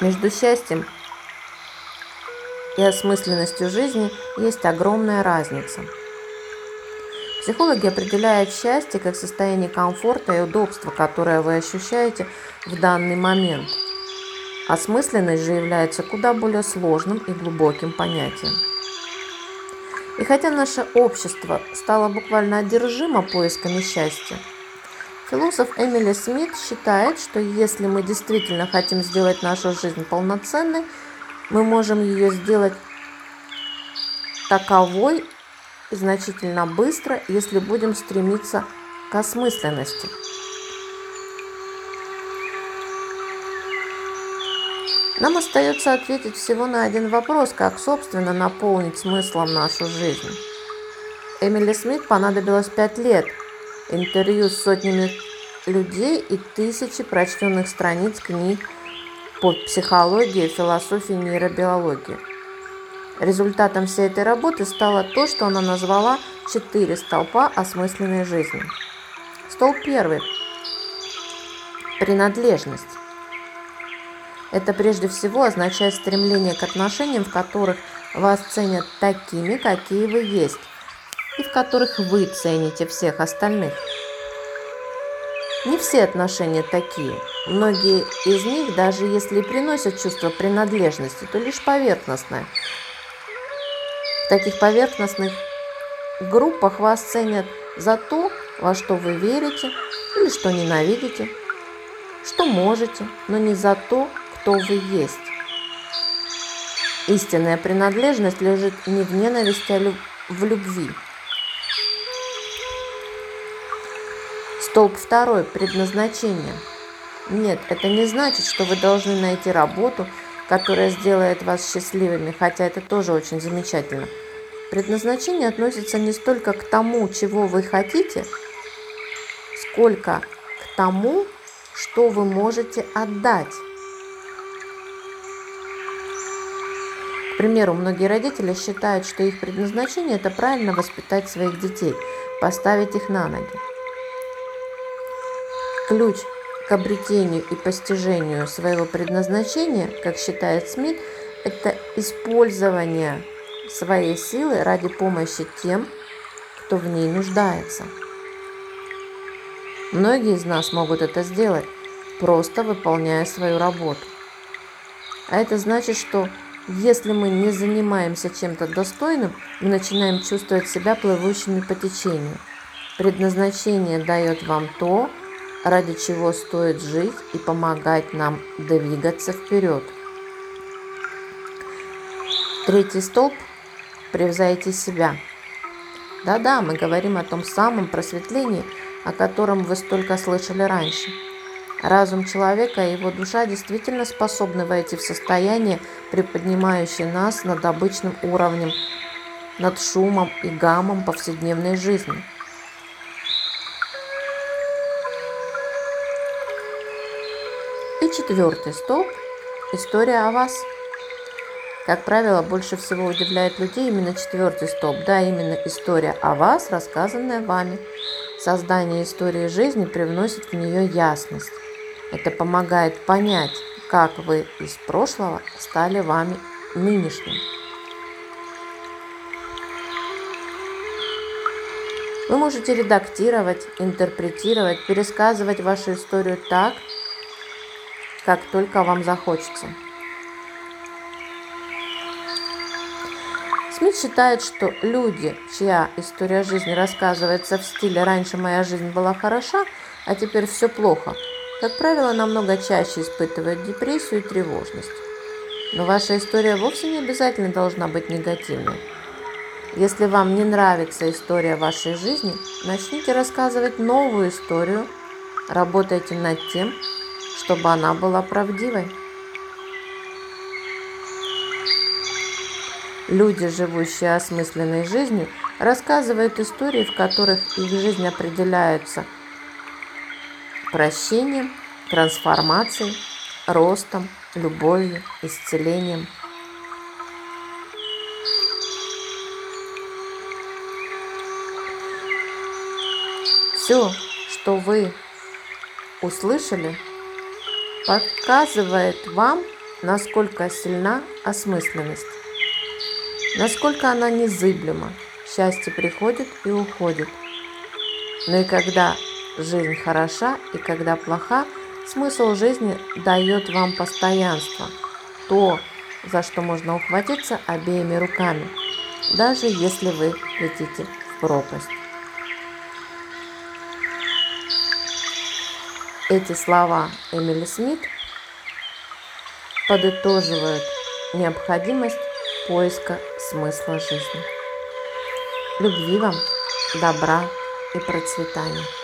Между счастьем и осмысленностью жизни есть огромная разница. Психологи определяют счастье как состояние комфорта и удобства, которое вы ощущаете в данный момент. Осмысленность же является куда более сложным и глубоким понятием. И хотя наше общество стало буквально одержимо поисками счастья, Философ Эмили Смит считает, что если мы действительно хотим сделать нашу жизнь полноценной, мы можем ее сделать таковой значительно быстро, если будем стремиться к осмысленности. Нам остается ответить всего на один вопрос, как, собственно, наполнить смыслом нашу жизнь. Эмили Смит понадобилось пять лет – интервью с сотнями людей и тысячи прочтенных страниц книг по психологии, философии, нейробиологии. Результатом всей этой работы стало то, что она назвала «Четыре столпа осмысленной жизни». Столб первый – принадлежность. Это прежде всего означает стремление к отношениям, в которых вас ценят такими, какие вы есть, и в которых вы цените всех остальных. Не все отношения такие. Многие из них, даже если приносят чувство принадлежности, то лишь поверхностное. В таких поверхностных группах вас ценят за то, во что вы верите или что ненавидите, что можете, но не за то, кто вы есть. Истинная принадлежность лежит не в ненависти, а в любви. Столб второй – предназначение. Нет, это не значит, что вы должны найти работу, которая сделает вас счастливыми, хотя это тоже очень замечательно. Предназначение относится не столько к тому, чего вы хотите, сколько к тому, что вы можете отдать. К примеру, многие родители считают, что их предназначение – это правильно воспитать своих детей, поставить их на ноги. Ключ к обретению и постижению своего предназначения, как считает Смит, это использование своей силы ради помощи тем, кто в ней нуждается. Многие из нас могут это сделать, просто выполняя свою работу. А это значит, что если мы не занимаемся чем-то достойным, мы начинаем чувствовать себя плывущими по течению. Предназначение дает вам то, ради чего стоит жить и помогать нам двигаться вперед. Третий столб – превзойти себя. Да-да, мы говорим о том самом просветлении, о котором вы столько слышали раньше. Разум человека и его душа действительно способны войти в состояние, приподнимающее нас над обычным уровнем, над шумом и гамом повседневной жизни – Четвертый столб – история о вас. Как правило, больше всего удивляет людей именно четвертый столб, да, именно история о вас, рассказанная вами. Создание истории жизни привносит в нее ясность. Это помогает понять, как вы из прошлого стали вами нынешним. Вы можете редактировать, интерпретировать, пересказывать вашу историю так, как только вам захочется. Смит считает, что люди, чья история жизни рассказывается в стиле «раньше моя жизнь была хороша, а теперь все плохо», как правило, намного чаще испытывают депрессию и тревожность. Но ваша история вовсе не обязательно должна быть негативной. Если вам не нравится история вашей жизни, начните рассказывать новую историю, работайте над тем, чтобы она была правдивой. Люди, живущие осмысленной жизнью, рассказывают истории, в которых их жизнь определяется прощением, трансформацией, ростом, любовью, исцелением. Все, что вы услышали – показывает вам насколько сильна осмысленность, насколько она незыблема. Счастье приходит и уходит. Но и когда жизнь хороша и когда плоха, смысл жизни дает вам постоянство, то, за что можно ухватиться обеими руками, даже если вы летите в пропасть. Эти слова Эмили Смит подытоживают необходимость поиска смысла жизни. Любви вам, добра и процветания.